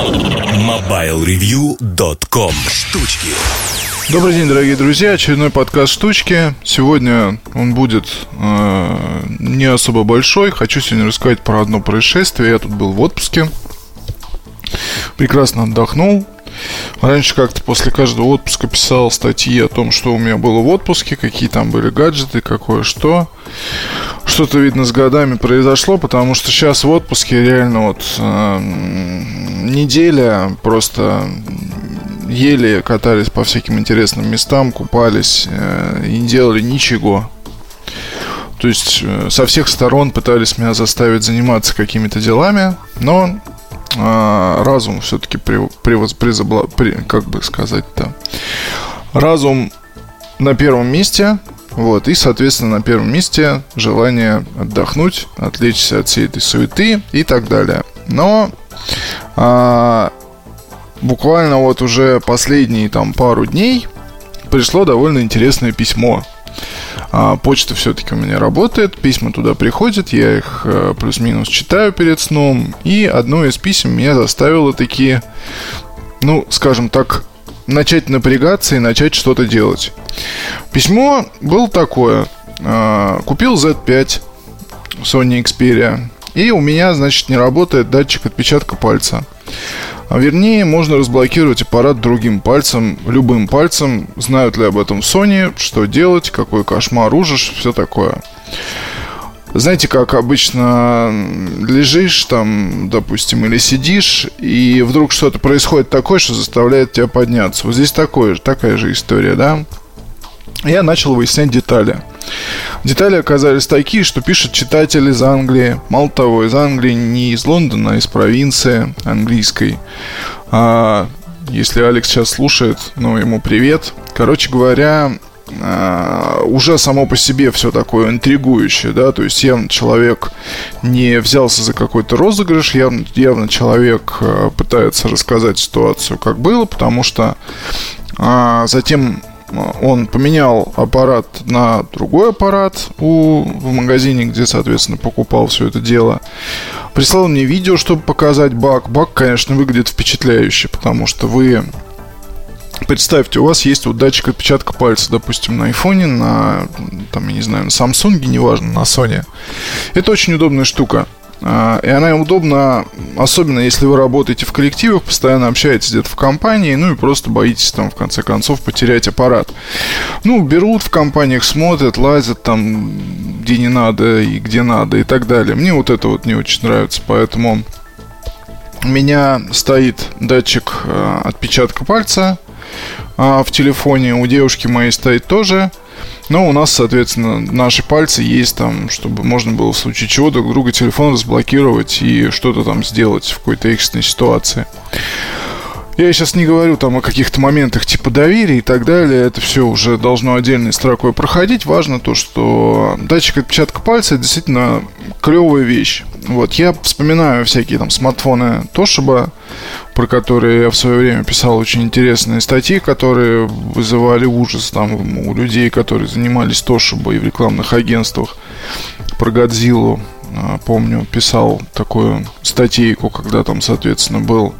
MobileReview.com Штучки Добрый день, дорогие друзья. Очередной подкаст «Штучки». Сегодня он будет э, не особо большой. Хочу сегодня рассказать про одно происшествие. Я тут был в отпуске. Прекрасно отдохнул. Раньше как-то после каждого отпуска писал статьи о том, что у меня было в отпуске, какие там были гаджеты, какое что. Что-то, видно, с годами произошло, потому что сейчас в отпуске реально вот э, неделя просто ели, катались по всяким интересным местам, купались э, и не делали ничего. То есть э, со всех сторон пытались меня заставить заниматься какими-то делами, но а, разум все-таки при, призабла, при, как бы сказать-то, разум на первом месте, вот, и, соответственно, на первом месте желание отдохнуть, отвлечься от всей этой суеты и так далее. Но а, буквально вот уже последние там пару дней пришло довольно интересное письмо а, почта все-таки у меня работает, письма туда приходят, я их э, плюс-минус читаю перед сном. И одно из писем меня заставило такие, ну, скажем так, начать напрягаться и начать что-то делать. Письмо было такое. А, купил Z5 Sony Xperia. И у меня, значит, не работает датчик отпечатка пальца. А вернее, можно разблокировать аппарат другим пальцем, любым пальцем. Знают ли об этом Sony, что делать, какой кошмар, ужас, все такое. Знаете, как обычно лежишь там, допустим, или сидишь, и вдруг что-то происходит такое, что заставляет тебя подняться. Вот здесь такое, такая же история, да? Я начал выяснять детали. Детали оказались такие, что пишет читатель из Англии. Мало того, из Англии не из Лондона, а из провинции английской. А, если Алекс сейчас слушает, ну, ему привет. Короче говоря, Uh, уже само по себе все такое интригующее, да, то есть явно человек не взялся за какой-то розыгрыш, явно, явно человек uh, пытается рассказать ситуацию, как было, потому что uh, затем он поменял аппарат на другой аппарат у, в магазине, где, соответственно, покупал все это дело. Прислал мне видео, чтобы показать баг. Баг, конечно, выглядит впечатляюще, потому что вы Представьте, у вас есть вот датчик отпечатка пальца, допустим, на айфоне, на, там, я не знаю, на Samsung, неважно, на Sony. Это очень удобная штука. А, и она удобна, особенно если вы работаете в коллективах, постоянно общаетесь где-то в компании, ну и просто боитесь там в конце концов потерять аппарат. Ну, берут в компаниях, смотрят, лазят там где не надо и где надо и так далее. Мне вот это вот не очень нравится, поэтому у меня стоит датчик э, отпечатка пальца э, в телефоне, у девушки моей стоит тоже. Но у нас, соответственно, наши пальцы есть там, чтобы можно было в случае чего друг друга телефон разблокировать и что-то там сделать в какой-то экстренной ситуации. Я сейчас не говорю там о каких-то моментах типа доверия и так далее. Это все уже должно отдельной строкой проходить. Важно то, что датчик отпечатка пальца это действительно клевая вещь. Вот, я вспоминаю всякие там смартфоны Toshiba, про которые я в свое время писал очень интересные статьи, которые вызывали ужас там у людей, которые занимались и в рекламных агентствах про Годзиллу. А, помню, писал такую статейку, когда там, соответственно, был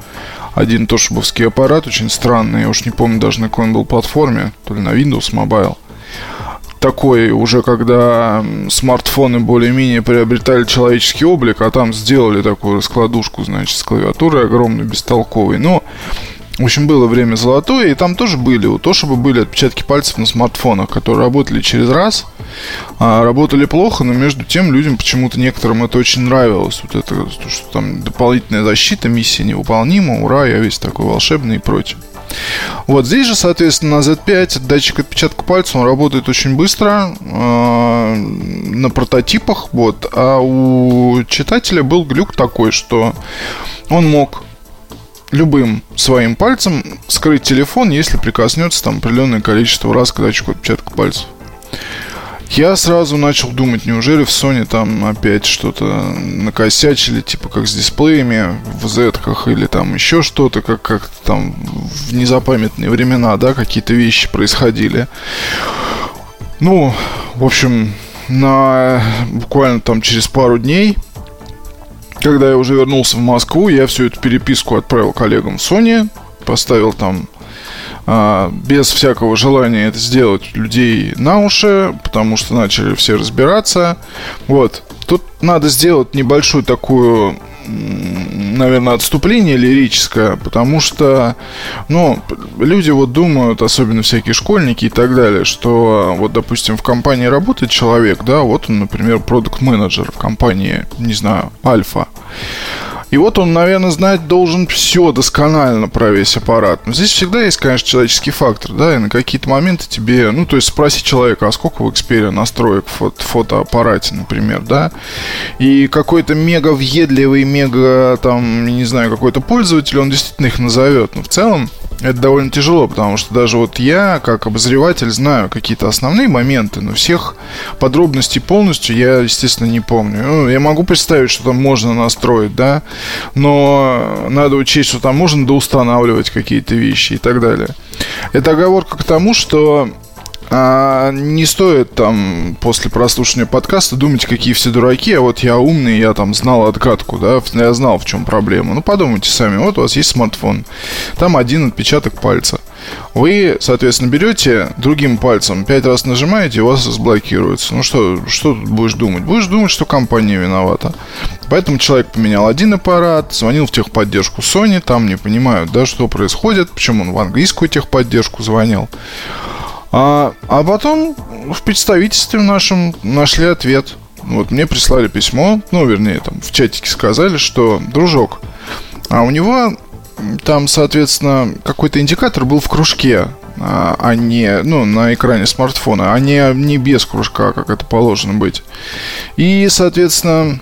один тошибовский аппарат, очень странный, я уж не помню даже на какой он был платформе, то ли на Windows Mobile такой уже, когда смартфоны более-менее приобретали человеческий облик, а там сделали такую раскладушку, значит, с клавиатурой огромной, бестолковой. Но в общем, было время золотое, и там тоже были, у Тошиба были отпечатки пальцев на смартфонах, которые работали через раз, а, работали плохо, но между тем людям почему-то некоторым это очень нравилось. Вот это, что там дополнительная защита, миссия невыполнима, ура, я весь такой волшебный и прочее. Вот здесь же, соответственно, на Z5 датчик отпечатка пальца, он работает очень быстро э, на прототипах, вот. А у читателя был глюк такой, что он мог любым своим пальцем скрыть телефон, если прикоснется там определенное количество раз к датчику отпечатка пальцев. Я сразу начал думать, неужели в Sony там опять что-то накосячили, типа как с дисплеями в z или там еще что-то, как, как там в незапамятные времена, да, какие-то вещи происходили. Ну, в общем, на буквально там через пару дней когда я уже вернулся в Москву, я всю эту переписку отправил коллегам Sony, поставил там без всякого желания это сделать людей на уши, потому что начали все разбираться. Вот. Тут надо сделать небольшую такую наверное, отступление лирическое, потому что, ну, люди вот думают, особенно всякие школьники и так далее, что вот, допустим, в компании работает человек, да, вот он, например, продукт-менеджер в компании, не знаю, Альфа. И вот он, наверное, знать должен все досконально про весь аппарат. Но здесь всегда есть, конечно, человеческий фактор, да, и на какие-то моменты тебе, ну, то есть спроси человека, а сколько в Xperia настроек в фото фотоаппарате, например, да, и какой-то мега въедливый, мега, там, не знаю, какой-то пользователь, он действительно их назовет. Но в целом, это довольно тяжело, потому что даже вот я, как обозреватель, знаю какие-то основные моменты, но всех подробностей полностью я, естественно, не помню. Ну, я могу представить, что там можно настроить, да, но надо учесть, что там можно доустанавливать какие-то вещи и так далее. Это оговорка к тому, что а, не стоит там после прослушивания подкаста думать, какие все дураки, а вот я умный, я там знал отгадку, да, я знал, в чем проблема. Ну, подумайте сами, вот у вас есть смартфон, там один отпечаток пальца. Вы, соответственно, берете другим пальцем, пять раз нажимаете, у вас разблокируется. Ну что, что тут будешь думать? Будешь думать, что компания виновата. Поэтому человек поменял один аппарат, звонил в техподдержку Sony, там не понимают, да, что происходит, почему он в английскую техподдержку звонил. А, а потом в представительстве нашем нашли ответ. Вот мне прислали письмо, ну, вернее, там в чатике сказали, что, дружок, а у него там, соответственно, какой-то индикатор был в кружке, а, а не, ну, на экране смартфона, а не, не без кружка, как это положено быть. И, соответственно,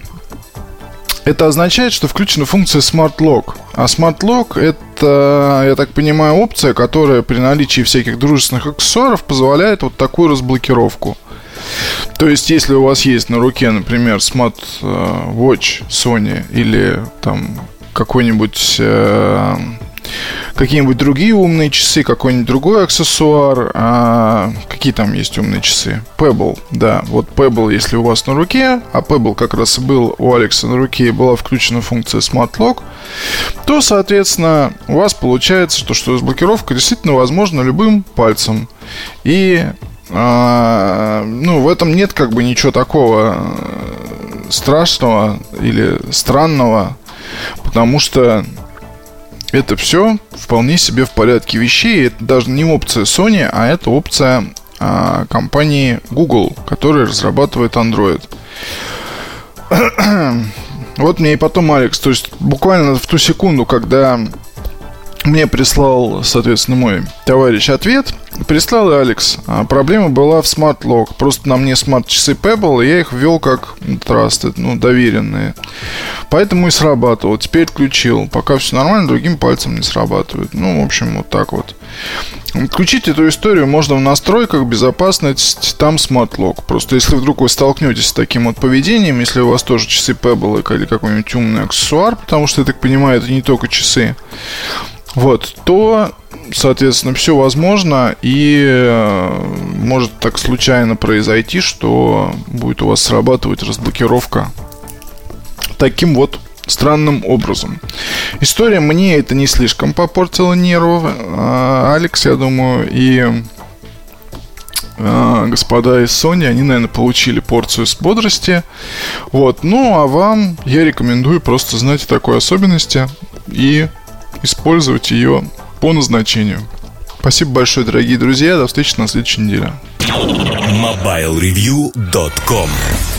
это означает, что включена функция Smart Lock. А Smart Lock это, я так понимаю, опция, которая при наличии всяких дружественных аксессуаров позволяет вот такую разблокировку. То есть, если у вас есть на руке, например, Smart э, Watch Sony или там какой-нибудь э, какие-нибудь другие умные часы, какой-нибудь другой аксессуар. А, какие там есть умные часы? Pebble, да. Вот Pebble, если у вас на руке, а Pebble как раз был у Алекса на руке, и была включена функция Smart Lock, то, соответственно, у вас получается, что, что разблокировка действительно возможна любым пальцем. И а, ну, в этом нет как бы ничего такого э, страшного или странного, потому что это все вполне себе в порядке вещей. Это даже не опция Sony, а это опция а, компании Google, которая разрабатывает Android. вот мне и потом Алекс, то есть буквально в ту секунду, когда мне прислал, соответственно, мой товарищ ответ. Прислал Алекс. А проблема была в Smart Lock. Просто на мне смарт-часы Pebble, и я их ввел как Trusted, ну, доверенные. Поэтому и срабатывал. Теперь включил. Пока все нормально, другим пальцем не срабатывает. Ну, в общем, вот так вот. Включить эту историю можно в настройках безопасность, там Smart Lock. Просто если вдруг вы столкнетесь с таким вот поведением, если у вас тоже часы Pebble или какой-нибудь умный аксессуар, потому что, я так понимаю, это не только часы, вот, то, соответственно, все возможно, и э, может так случайно произойти, что будет у вас срабатывать разблокировка таким вот странным образом. История мне это не слишком попортила нервов. А, Алекс, я думаю, и а, господа из Sony, они, наверное, получили порцию с бодрости. Вот. Ну, а вам я рекомендую просто знать о такой особенности и использовать ее по назначению. Спасибо большое, дорогие друзья. До встречи на следующей неделе. MobileReview.com